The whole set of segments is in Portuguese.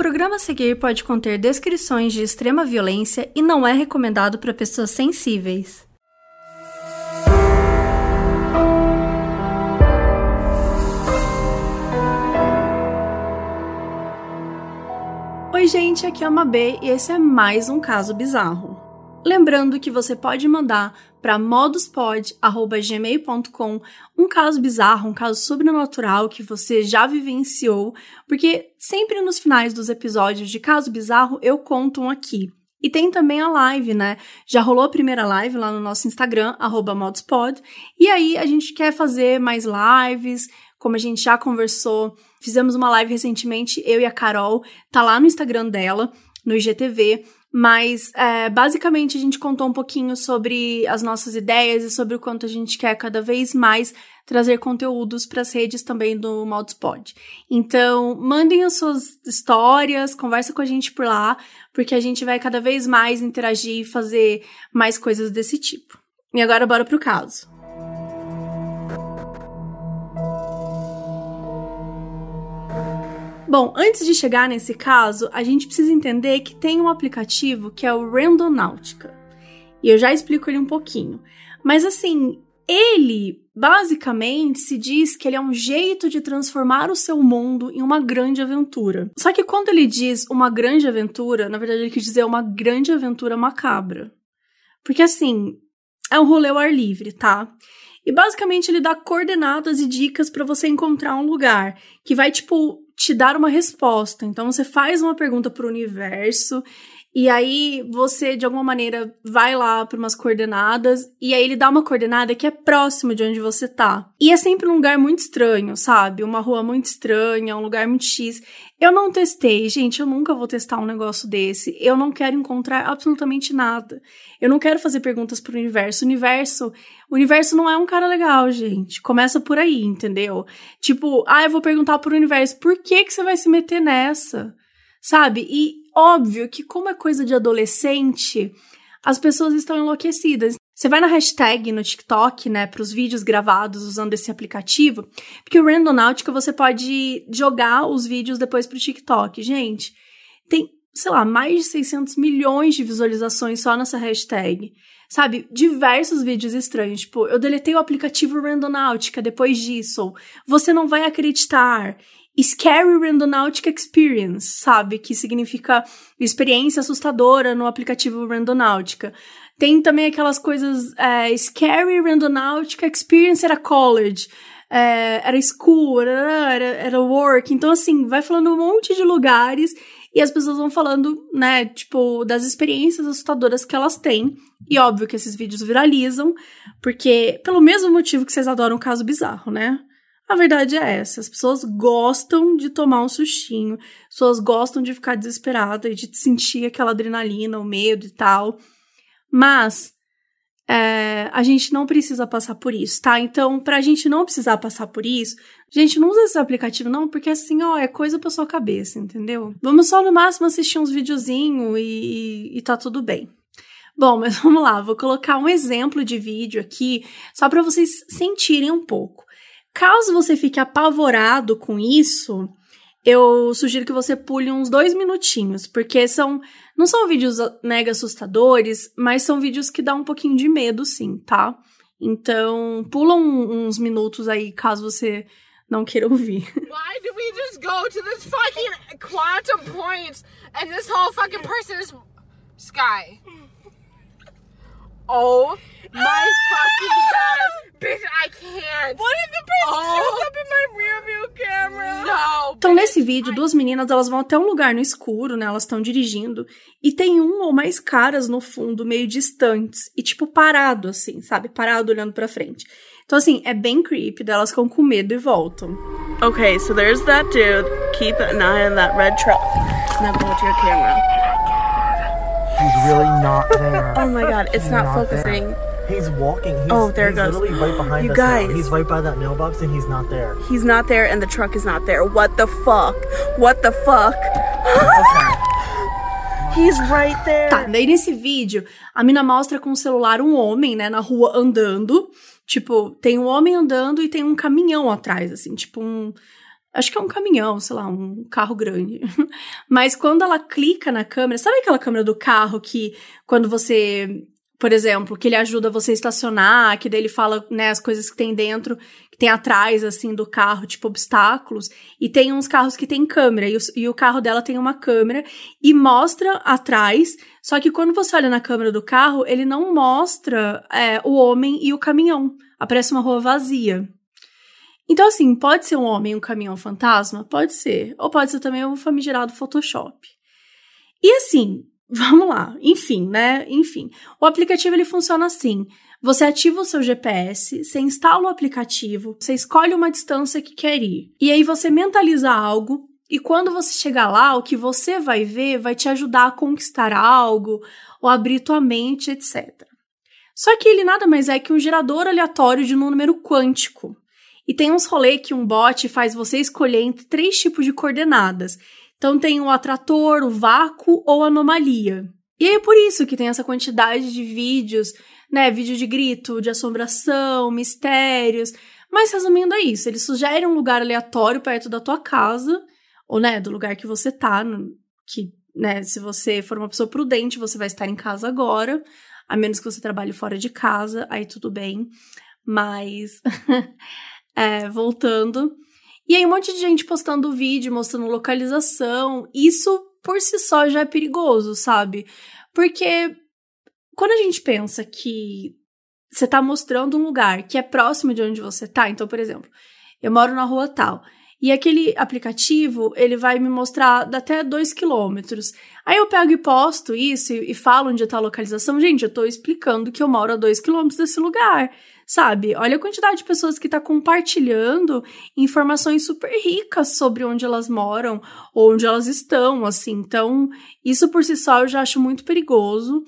programa a seguir pode conter descrições de extrema violência e não é recomendado para pessoas sensíveis. Oi, gente, aqui é a Mabê e esse é mais um caso bizarro. Lembrando que você pode mandar para moduspod@gmail.com um caso bizarro, um caso sobrenatural que você já vivenciou, porque sempre nos finais dos episódios de caso bizarro eu conto um aqui. E tem também a live, né? Já rolou a primeira live lá no nosso Instagram, moduspod, e aí a gente quer fazer mais lives, como a gente já conversou, fizemos uma live recentemente, eu e a Carol, tá lá no Instagram dela, no IGTV, mas é, basicamente a gente contou um pouquinho sobre as nossas ideias e sobre o quanto a gente quer cada vez mais trazer conteúdos para as redes também do Modspod. Então, mandem as suas histórias, conversa com a gente por lá, porque a gente vai cada vez mais interagir e fazer mais coisas desse tipo. E agora bora pro caso. Bom, antes de chegar nesse caso, a gente precisa entender que tem um aplicativo que é o Randonautica. E eu já explico ele um pouquinho. Mas assim, ele basicamente se diz que ele é um jeito de transformar o seu mundo em uma grande aventura. Só que quando ele diz uma grande aventura, na verdade ele quer dizer uma grande aventura macabra. Porque assim, é um rolê ao ar livre, tá? E basicamente ele dá coordenadas e dicas para você encontrar um lugar que vai tipo te dar uma resposta. Então você faz uma pergunta para o universo e aí você de alguma maneira vai lá para umas coordenadas e aí ele dá uma coordenada que é próximo de onde você tá. E é sempre um lugar muito estranho, sabe? Uma rua muito estranha, um lugar muito X. Eu não testei, gente, eu nunca vou testar um negócio desse. Eu não quero encontrar absolutamente nada. Eu não quero fazer perguntas pro universo. O universo, o universo não é um cara legal, gente. Começa por aí, entendeu? Tipo, ah, eu vou perguntar pro universo, por que que você vai se meter nessa? Sabe? E óbvio que como é coisa de adolescente, as pessoas estão enlouquecidas. Você vai na hashtag no TikTok, né, para os vídeos gravados usando esse aplicativo, porque o Randonautica você pode jogar os vídeos depois pro TikTok. Gente, tem, sei lá, mais de 600 milhões de visualizações só nessa hashtag. Sabe, diversos vídeos estranhos, tipo, eu deletei o aplicativo Randonautica depois disso. Você não vai acreditar. Scary Randonautica Experience, sabe? Que significa experiência assustadora no aplicativo Randonautica. Tem também aquelas coisas é, Scary Randonautica Experience at a College. É, era school, era, era, era work. Então, assim, vai falando um monte de lugares e as pessoas vão falando, né, tipo, das experiências assustadoras que elas têm. E óbvio que esses vídeos viralizam, porque, pelo mesmo motivo que vocês adoram o caso bizarro, né? A verdade é essa: as pessoas gostam de tomar um sustinho, as pessoas gostam de ficar desesperada e de sentir aquela adrenalina, o medo e tal. Mas é, a gente não precisa passar por isso, tá? Então, pra gente não precisar passar por isso, a gente não usa esse aplicativo, não, porque assim, ó, é coisa pra sua cabeça, entendeu? Vamos só no máximo assistir uns videozinhos e, e tá tudo bem. Bom, mas vamos lá, vou colocar um exemplo de vídeo aqui, só para vocês sentirem um pouco. Caso você fique apavorado com isso, eu sugiro que você pule uns dois minutinhos, porque são não são vídeos mega assustadores, mas são vídeos que dão um pouquinho de medo, sim, tá? Então, pula um, uns minutos aí, caso você não queira ouvir. Why do we just go to this fucking quantum point and this whole fucking person is Sky? Oh my fucking god! Bitch, I can't. What if the person oh. shows up in my rear view camera? No. Então, nesse vídeo, duas meninas, elas vão até um lugar no escuro, né? Elas estão dirigindo. E tem um ou mais caras no fundo, meio distantes. E, tipo, parado, assim, sabe? Parado, olhando pra frente. Então, assim, é bem creepy. Elas ficam com medo e voltam. Okay, so there's that dude. Keep an eye on that red truck. Now go to your camera. He's really not there. oh my god, it's not, not, focusing. There. He's walking. He's, oh, there he's goes. literally right behind you us guys. Now. He's right by that mailbox and he's not there. He's not there and the truck is not there. What the fuck? What the fuck? He's right there. Tá, daí nesse vídeo, a mina mostra com o celular um homem, né, na rua andando. Tipo, tem um homem andando e tem um caminhão atrás, assim, tipo um Acho que é um caminhão, sei lá, um carro grande. Mas quando ela clica na câmera, sabe aquela câmera do carro que quando você, por exemplo, que ele ajuda você a estacionar, que daí ele fala, né, as coisas que tem dentro, que tem atrás, assim, do carro, tipo obstáculos, e tem uns carros que tem câmera, e o, e o carro dela tem uma câmera e mostra atrás, só que quando você olha na câmera do carro, ele não mostra é, o homem e o caminhão. Aparece uma rua vazia. Então, assim, pode ser um homem um caminhão fantasma? Pode ser. Ou pode ser também o famigerado Photoshop. E assim, vamos lá. Enfim, né? Enfim. O aplicativo ele funciona assim. Você ativa o seu GPS, você instala o aplicativo, você escolhe uma distância que quer ir. E aí você mentaliza algo, e quando você chegar lá, o que você vai ver vai te ajudar a conquistar algo, ou abrir tua mente, etc. Só que ele nada mais é que um gerador aleatório de um número quântico. E tem uns rolê que um bot faz você escolher entre três tipos de coordenadas. Então tem o atrator, o vácuo ou anomalia. E é por isso que tem essa quantidade de vídeos, né? Vídeo de grito, de assombração, mistérios. Mas resumindo é isso, ele sugere um lugar aleatório perto da tua casa, ou né, do lugar que você tá, que, né, se você for uma pessoa prudente, você vai estar em casa agora, a menos que você trabalhe fora de casa, aí tudo bem. Mas é, voltando. E aí, um monte de gente postando vídeo, mostrando localização. Isso por si só já é perigoso, sabe? Porque quando a gente pensa que você tá mostrando um lugar que é próximo de onde você tá, então, por exemplo, eu moro na rua tal. E aquele aplicativo, ele vai me mostrar até 2 quilômetros. Aí eu pego e posto isso e, e falo onde está a localização. Gente, eu tô explicando que eu moro a 2 quilômetros desse lugar sabe? Olha a quantidade de pessoas que está compartilhando informações super ricas sobre onde elas moram ou onde elas estão, assim. Então, isso por si só eu já acho muito perigoso.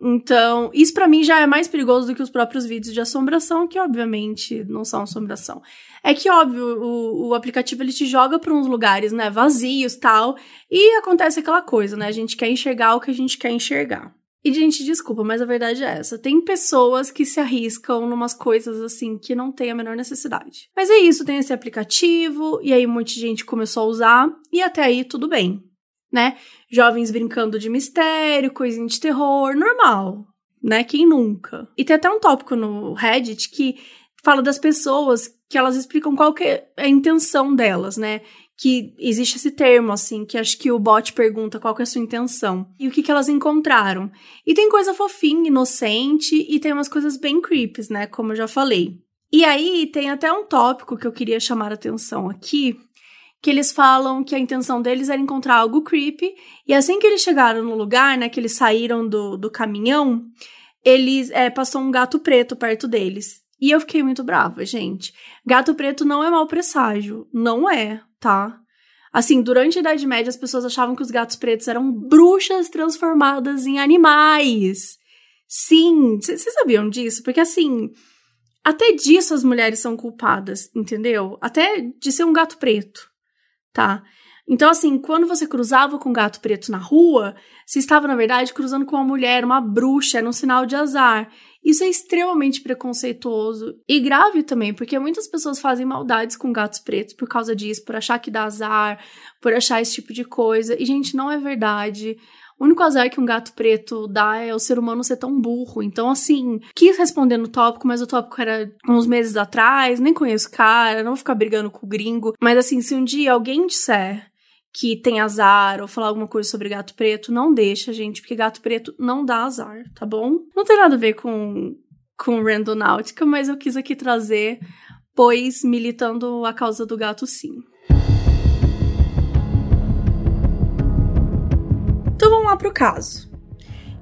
Então, isso para mim já é mais perigoso do que os próprios vídeos de assombração, que obviamente não são assombração. É que, óbvio, o, o aplicativo ele te joga para uns lugares, né, vazios tal, e acontece aquela coisa, né? A gente quer enxergar o que a gente quer enxergar. E, gente, desculpa, mas a verdade é essa. Tem pessoas que se arriscam numas coisas assim que não tem a menor necessidade. Mas é isso, tem esse aplicativo, e aí um monte de gente começou a usar, e até aí tudo bem, né? Jovens brincando de mistério, coisinha de terror, normal, né? Quem nunca? E tem até um tópico no Reddit que fala das pessoas que elas explicam qual que é a intenção delas, né? Que existe esse termo, assim, que acho que o bot pergunta qual que é a sua intenção e o que, que elas encontraram. E tem coisa fofinha, inocente, e tem umas coisas bem creeps, né? Como eu já falei. E aí tem até um tópico que eu queria chamar a atenção aqui, que eles falam que a intenção deles era encontrar algo creepy, e assim que eles chegaram no lugar, né, que eles saíram do, do caminhão, eles é, passou um gato preto perto deles. E eu fiquei muito brava, gente. Gato preto não é mau presságio. Não é tá? Assim, durante a Idade Média, as pessoas achavam que os gatos pretos eram bruxas transformadas em animais. Sim, vocês sabiam disso? Porque, assim, até disso as mulheres são culpadas, entendeu? Até de ser um gato preto, tá? Então, assim, quando você cruzava com um gato preto na rua, você estava, na verdade, cruzando com uma mulher, uma bruxa, era um sinal de azar. Isso é extremamente preconceituoso e grave também, porque muitas pessoas fazem maldades com gatos pretos por causa disso, por achar que dá azar, por achar esse tipo de coisa. E, gente, não é verdade. O único azar que um gato preto dá é o ser humano ser tão burro. Então, assim, quis responder no tópico, mas o tópico era uns meses atrás, nem conheço o cara, não vou ficar brigando com o gringo. Mas, assim, se um dia alguém disser que tem azar ou falar alguma coisa sobre gato preto, não deixa, gente, porque gato preto não dá azar, tá bom? Não tem nada a ver com, com randonáutica, mas eu quis aqui trazer, pois militando a causa do gato sim. Então vamos lá pro caso.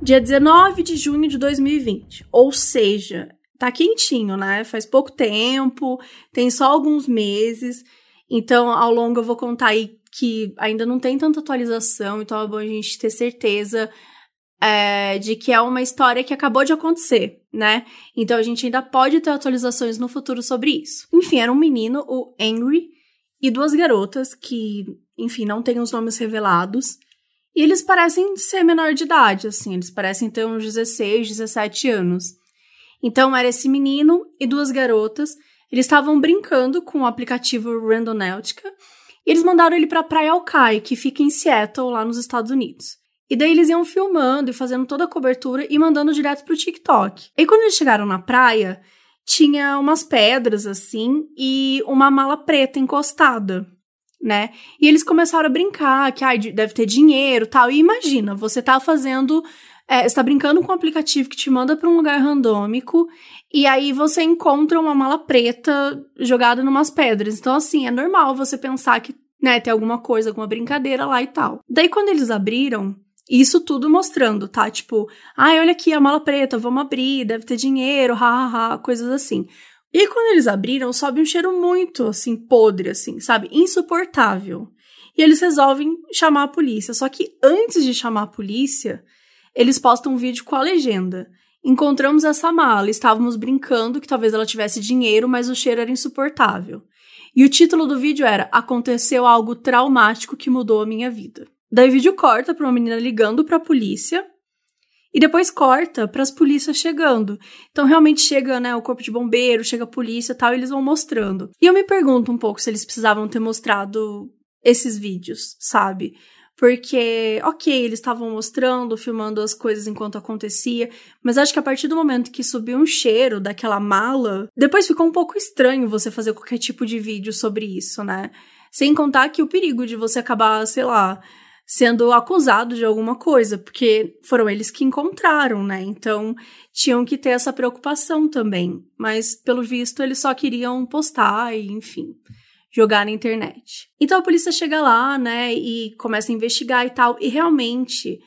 Dia 19 de junho de 2020, ou seja, tá quentinho, né? Faz pouco tempo, tem só alguns meses. Então, ao longo eu vou contar aí que ainda não tem tanta atualização, então é bom a gente ter certeza é, de que é uma história que acabou de acontecer, né? Então a gente ainda pode ter atualizações no futuro sobre isso. Enfim, era um menino, o Henry, e duas garotas que, enfim, não têm os nomes revelados. E eles parecem ser menor de idade, assim, eles parecem ter uns 16, 17 anos. Então era esse menino e duas garotas. Eles estavam brincando com o aplicativo Randonautica E eles mandaram ele pra Praia Alcai, que fica em Seattle, lá nos Estados Unidos. E daí eles iam filmando e fazendo toda a cobertura e mandando direto pro TikTok. E quando eles chegaram na praia, tinha umas pedras assim e uma mala preta encostada, né? E eles começaram a brincar que ah, deve ter dinheiro tal. E imagina, você tá fazendo. É, você tá brincando com um aplicativo que te manda para um lugar randômico e aí você encontra uma mala preta jogada numas pedras. Então, assim, é normal você pensar que, né, tem alguma coisa, alguma brincadeira lá e tal. Daí, quando eles abriram, isso tudo mostrando, tá? Tipo, ai, olha aqui a mala preta, vamos abrir, deve ter dinheiro, hahaha, coisas assim. E quando eles abriram, sobe um cheiro muito, assim, podre, assim, sabe? Insuportável. E eles resolvem chamar a polícia. Só que antes de chamar a polícia, eles postam um vídeo com a legenda. Encontramos essa mala, estávamos brincando que talvez ela tivesse dinheiro, mas o cheiro era insuportável. E o título do vídeo era Aconteceu algo traumático que mudou a minha vida. Daí o vídeo corta para uma menina ligando para a polícia e depois corta para as polícias chegando. Então realmente chega, né, o corpo de bombeiro, chega a polícia, tal, e eles vão mostrando. E eu me pergunto um pouco se eles precisavam ter mostrado esses vídeos, sabe? Porque, ok, eles estavam mostrando, filmando as coisas enquanto acontecia, mas acho que a partir do momento que subiu um cheiro daquela mala, depois ficou um pouco estranho você fazer qualquer tipo de vídeo sobre isso, né? Sem contar que o perigo de você acabar, sei lá, sendo acusado de alguma coisa, porque foram eles que encontraram, né? Então tinham que ter essa preocupação também. Mas, pelo visto, eles só queriam postar e, enfim, jogar na internet. Então a polícia chega lá, né, e começa a investigar e tal, e realmente.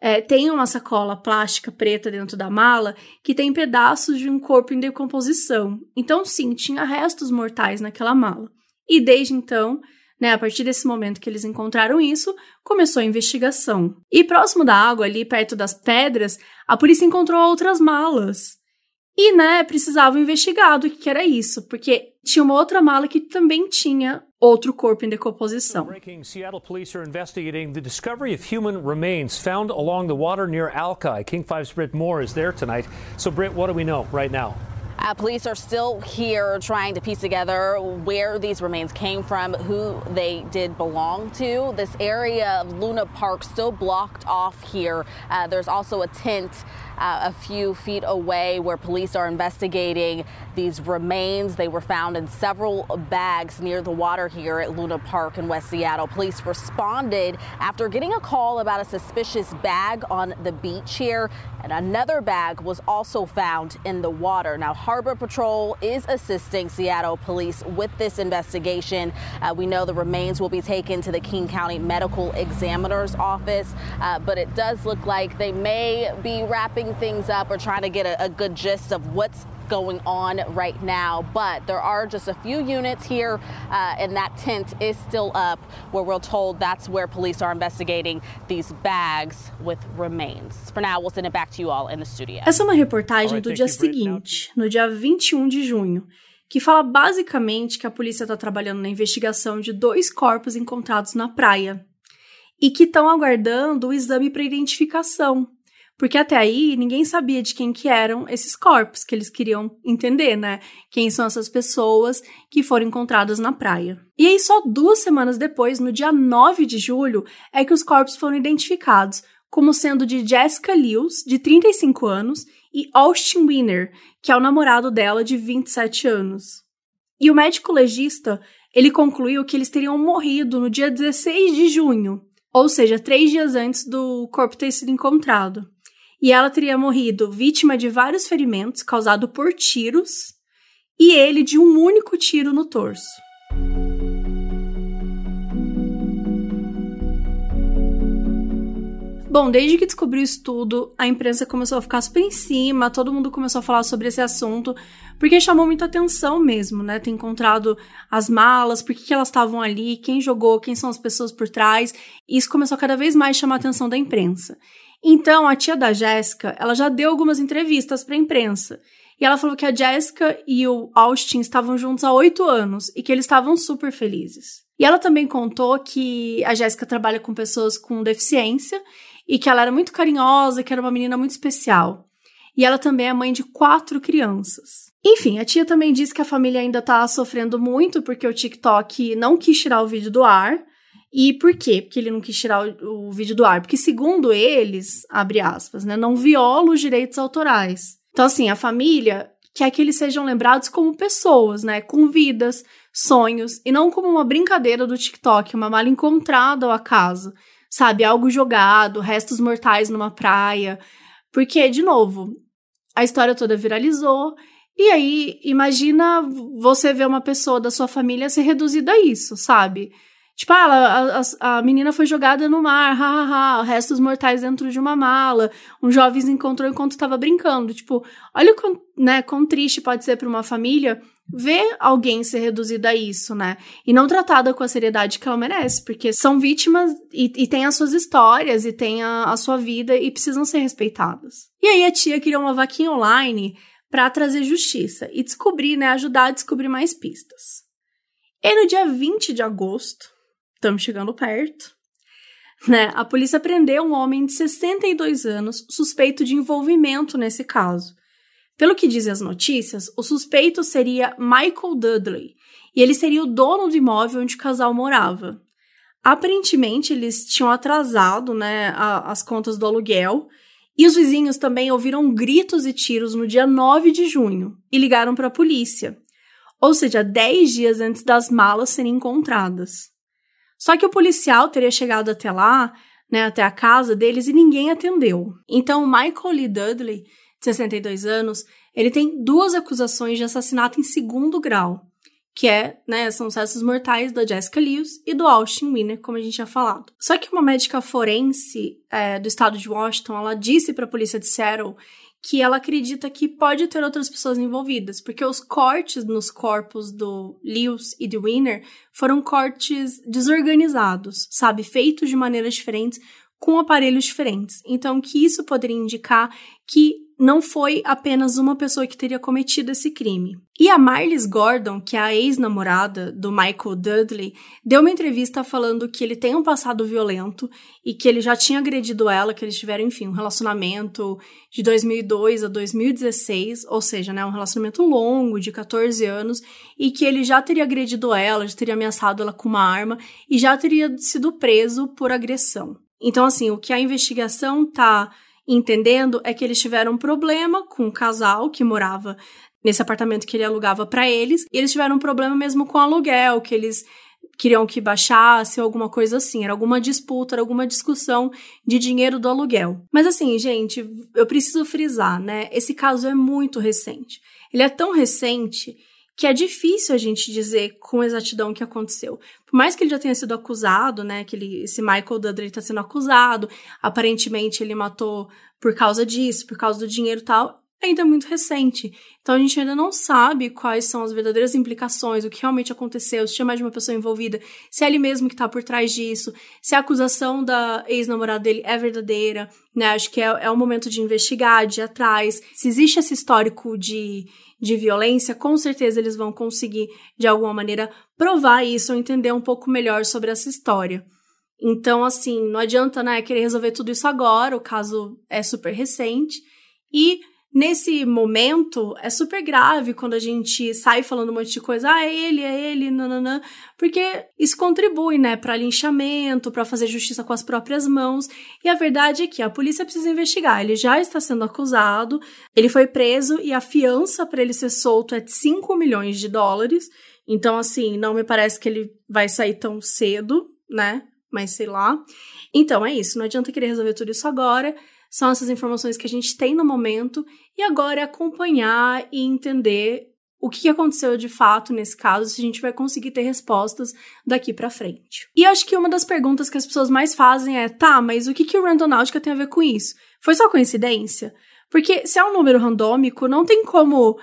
É, tem uma sacola plástica preta dentro da mala que tem pedaços de um corpo em decomposição. Então, sim, tinha restos mortais naquela mala. E desde então, né, a partir desse momento que eles encontraram isso, começou a investigação. E próximo da água, ali perto das pedras, a polícia encontrou outras malas. E, né, precisava investigar do que era isso, porque tinha uma outra mala que também tinha outro corpo em decomposição. Breaking, Seattle police are investigating the discovery of human remains found along the water near Alki. King 5's Britt Moore is there tonight. So, Britt, what do we know right now? Uh, police are still here trying to piece together where these remains came from, who they did belong to. This area of Luna Park still blocked off here. Uh, there's also a tent uh, a few feet away where police are investigating these remains. They were found in several bags near the water here at Luna Park in West Seattle. Police responded after getting a call about a suspicious bag on the beach here, and another bag was also found in the water. Now, Harbor Patrol is assisting Seattle police with this investigation. Uh, we know the remains will be taken to the King County Medical Examiner's office, uh, but it does look like they may be wrapping things up or trying to get a, a good gist of what's going on right now. But there are just a few units here, uh, and that tent is still up, where we're told that's where police are investigating these bags with remains. For now, we'll send it back to you all in the studio. Essa é uma reportagem do dia seguinte, no dia 21 de junho, que fala basicamente que a polícia está trabalhando na investigação de dois corpos encontrados na praia e que estão aguardando o exame para identificação. Porque até aí ninguém sabia de quem que eram esses corpos, que eles queriam entender, né? Quem são essas pessoas que foram encontradas na praia. E aí, só duas semanas depois, no dia 9 de julho, é que os corpos foram identificados como sendo de Jessica Lewis, de 35 anos, e Austin Winner, que é o namorado dela, de 27 anos. E o médico legista, ele concluiu que eles teriam morrido no dia 16 de junho, ou seja, três dias antes do corpo ter sido encontrado e ela teria morrido vítima de vários ferimentos causados por tiros e ele de um único tiro no torso. Bom, desde que descobriu isso tudo, a imprensa começou a ficar super em cima, todo mundo começou a falar sobre esse assunto, porque chamou muita atenção mesmo, né? Ter encontrado as malas, por que, elas estavam ali, quem jogou, quem são as pessoas por trás. Isso começou a cada vez mais chamar a atenção da imprensa. Então, a tia da Jéssica, ela já deu algumas entrevistas para a imprensa. E ela falou que a Jéssica e o Austin estavam juntos há oito anos e que eles estavam super felizes. E ela também contou que a Jéssica trabalha com pessoas com deficiência e que ela era muito carinhosa, que era uma menina muito especial. E ela também é mãe de quatro crianças. Enfim, a tia também disse que a família ainda tá sofrendo muito porque o TikTok não quis tirar o vídeo do ar. E por quê? Porque ele não quis tirar o, o vídeo do ar? Porque, segundo eles, abre aspas, né, não viola os direitos autorais. Então, assim, a família quer que eles sejam lembrados como pessoas, né, com vidas, sonhos, e não como uma brincadeira do TikTok, uma mala encontrada ao acaso, sabe? Algo jogado, restos mortais numa praia. Porque, de novo, a história toda viralizou e aí, imagina você ver uma pessoa da sua família ser reduzida a isso, sabe? Tipo, ah, a, a, menina foi jogada no mar, hahaha, restos mortais dentro de uma mala. Um jovem se encontrou enquanto estava brincando. Tipo, olha quão, né, quão triste pode ser para uma família ver alguém ser reduzida a isso, né? E não tratada com a seriedade que ela merece, porque são vítimas e, e têm as suas histórias e têm a, a sua vida e precisam ser respeitadas. E aí a tia criou uma vaquinha online para trazer justiça e descobrir, né, ajudar a descobrir mais pistas. E no dia 20 de agosto, estamos chegando perto, né, a polícia prendeu um homem de 62 anos suspeito de envolvimento nesse caso. Pelo que dizem as notícias, o suspeito seria Michael Dudley, e ele seria o dono do imóvel onde o casal morava. Aparentemente, eles tinham atrasado né, a, as contas do aluguel e os vizinhos também ouviram gritos e tiros no dia 9 de junho e ligaram para a polícia, ou seja, 10 dias antes das malas serem encontradas. Só que o policial teria chegado até lá, né, até a casa deles e ninguém atendeu. Então, Michael Lee Dudley, de 62 anos, ele tem duas acusações de assassinato em segundo grau que é, né, são os restos mortais da Jessica Lewis e do Austin Winner, como a gente já falado. Só que uma médica forense é, do estado de Washington, ela disse para a polícia de Seattle que ela acredita que pode ter outras pessoas envolvidas, porque os cortes nos corpos do Lewis e do Winner foram cortes desorganizados, sabe, feitos de maneiras diferentes, com aparelhos diferentes. Então, que isso poderia indicar que não foi apenas uma pessoa que teria cometido esse crime. E a Marlis Gordon, que é a ex-namorada do Michael Dudley, deu uma entrevista falando que ele tem um passado violento e que ele já tinha agredido ela, que eles tiveram, enfim, um relacionamento de 2002 a 2016, ou seja, né, um relacionamento longo, de 14 anos, e que ele já teria agredido ela, já teria ameaçado ela com uma arma e já teria sido preso por agressão. Então, assim, o que a investigação tá entendendo é que eles tiveram um problema com um casal que morava nesse apartamento que ele alugava para eles, e eles tiveram um problema mesmo com o aluguel, que eles queriam que baixasse ou alguma coisa assim, era alguma disputa, era alguma discussão de dinheiro do aluguel. Mas assim, gente, eu preciso frisar, né? Esse caso é muito recente. Ele é tão recente que é difícil a gente dizer com exatidão o que aconteceu. Por mais que ele já tenha sido acusado, né, que ele, esse Michael Dudley está sendo acusado, aparentemente ele matou por causa disso, por causa do dinheiro e tal, ainda é muito recente. Então a gente ainda não sabe quais são as verdadeiras implicações, o que realmente aconteceu, se tinha mais de uma pessoa envolvida, se é ele mesmo que está por trás disso, se a acusação da ex-namorada dele é verdadeira, né? Acho que é, é o momento de investigar, de ir atrás. Se existe esse histórico de de violência, com certeza eles vão conseguir, de alguma maneira, provar isso ou entender um pouco melhor sobre essa história. Então, assim, não adianta, né, querer resolver tudo isso agora, o caso é super recente. E nesse momento é super grave quando a gente sai falando um monte de coisa, ah, é ele, é ele, nananã, porque isso contribui, né, para linchamento, para fazer justiça com as próprias mãos. E a verdade é que a polícia precisa investigar. Ele já está sendo acusado, ele foi preso e a fiança para ele ser solto é de 5 milhões de dólares. Então, assim, não me parece que ele vai sair tão cedo, né? Mas sei lá. Então é isso, não adianta querer resolver tudo isso agora. São essas informações que a gente tem no momento e agora é acompanhar e entender o que aconteceu de fato nesse caso, se a gente vai conseguir ter respostas daqui para frente. E acho que uma das perguntas que as pessoas mais fazem é: tá, mas o que, que o Randonáutica tem a ver com isso? Foi só coincidência? Porque se é um número randômico, não tem como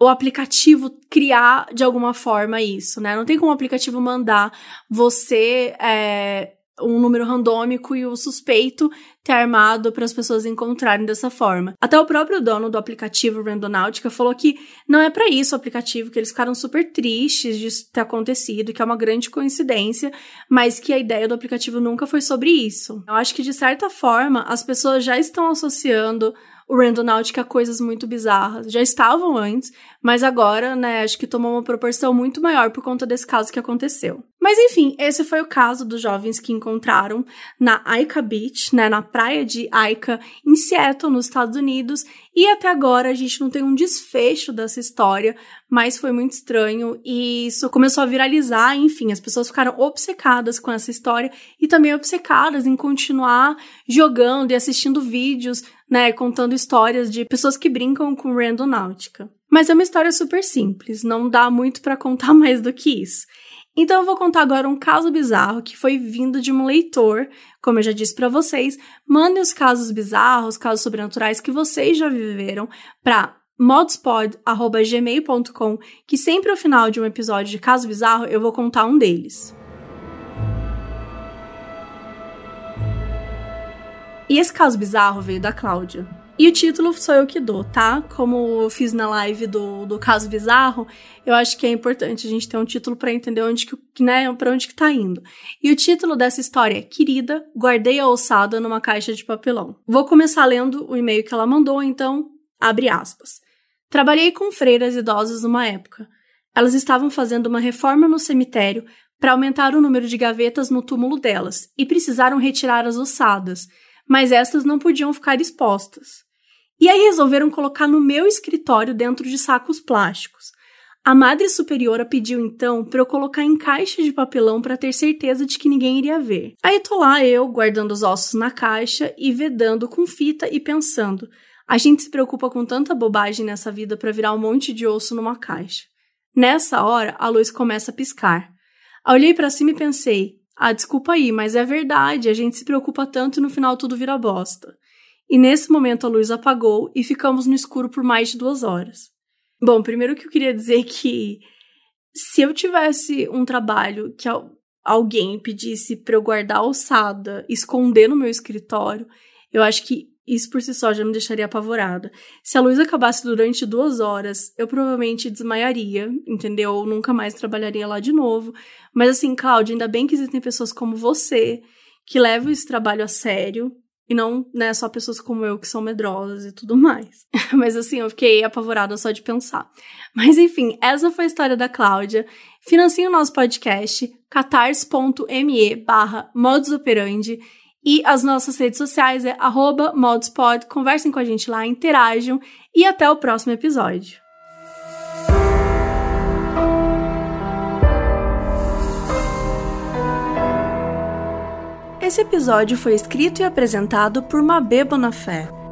o aplicativo criar de alguma forma isso, né? Não tem como o aplicativo mandar você é, um número randômico e o suspeito ter armado para as pessoas encontrarem dessa forma. Até o próprio dono do aplicativo Randonautica falou que não é para isso o aplicativo, que eles ficaram super tristes de ter acontecido, que é uma grande coincidência, mas que a ideia do aplicativo nunca foi sobre isso. Eu acho que de certa forma as pessoas já estão associando o Randonautica coisas muito bizarras. Já estavam antes, mas agora, né, acho que tomou uma proporção muito maior por conta desse caso que aconteceu. Mas enfim, esse foi o caso dos jovens que encontraram na Ica Beach, né, na praia de Ica, em Seattle, nos Estados Unidos, e até agora a gente não tem um desfecho dessa história, mas foi muito estranho e isso começou a viralizar, enfim, as pessoas ficaram obcecadas com essa história e também obcecadas em continuar jogando e assistindo vídeos, né, contando histórias de pessoas que brincam com randonáutica. Mas é uma história super simples, não dá muito para contar mais do que isso. Então eu vou contar agora um caso bizarro que foi vindo de um leitor, como eu já disse para vocês. Mandem os casos bizarros, casos sobrenaturais que vocês já viveram para modspod@gmail.com, que sempre ao final de um episódio de caso bizarro eu vou contar um deles. E esse caso bizarro veio da Cláudia. E o título sou eu que dou, tá? Como eu fiz na live do, do caso bizarro, eu acho que é importante a gente ter um título para entender onde que, né, para onde que tá indo. E o título dessa história é Querida, guardei a ossada numa caixa de papelão. Vou começar lendo o e-mail que ela mandou, então, abre aspas. Trabalhei com freiras idosas numa época. Elas estavam fazendo uma reforma no cemitério para aumentar o número de gavetas no túmulo delas e precisaram retirar as ossadas mas estas não podiam ficar expostas. E aí resolveram colocar no meu escritório dentro de sacos plásticos. A Madre Superiora pediu então para eu colocar em caixa de papelão para ter certeza de que ninguém iria ver. Aí tô lá eu guardando os ossos na caixa e vedando com fita e pensando: a gente se preocupa com tanta bobagem nessa vida para virar um monte de osso numa caixa. Nessa hora, a luz começa a piscar. olhei para cima e pensei: ah, desculpa aí, mas é verdade, a gente se preocupa tanto e no final tudo vira bosta. E nesse momento a luz apagou e ficamos no escuro por mais de duas horas. Bom, primeiro que eu queria dizer que se eu tivesse um trabalho que alguém pedisse para eu guardar a alçada, esconder no meu escritório, eu acho que isso por si só já me deixaria apavorada. Se a luz acabasse durante duas horas, eu provavelmente desmaiaria, entendeu? Ou nunca mais trabalharia lá de novo. Mas assim, Cláudia, ainda bem que existem pessoas como você que levam esse trabalho a sério e não, né, só pessoas como eu que são medrosas e tudo mais. Mas assim, eu fiquei apavorada só de pensar. Mas enfim, essa foi a história da Cláudia. Financie o nosso podcast catarse.me barra modusoperandi e as nossas redes sociais é modspod. Conversem com a gente lá, interajam e até o próximo episódio. Esse episódio foi escrito e apresentado por Mabê Bonafé.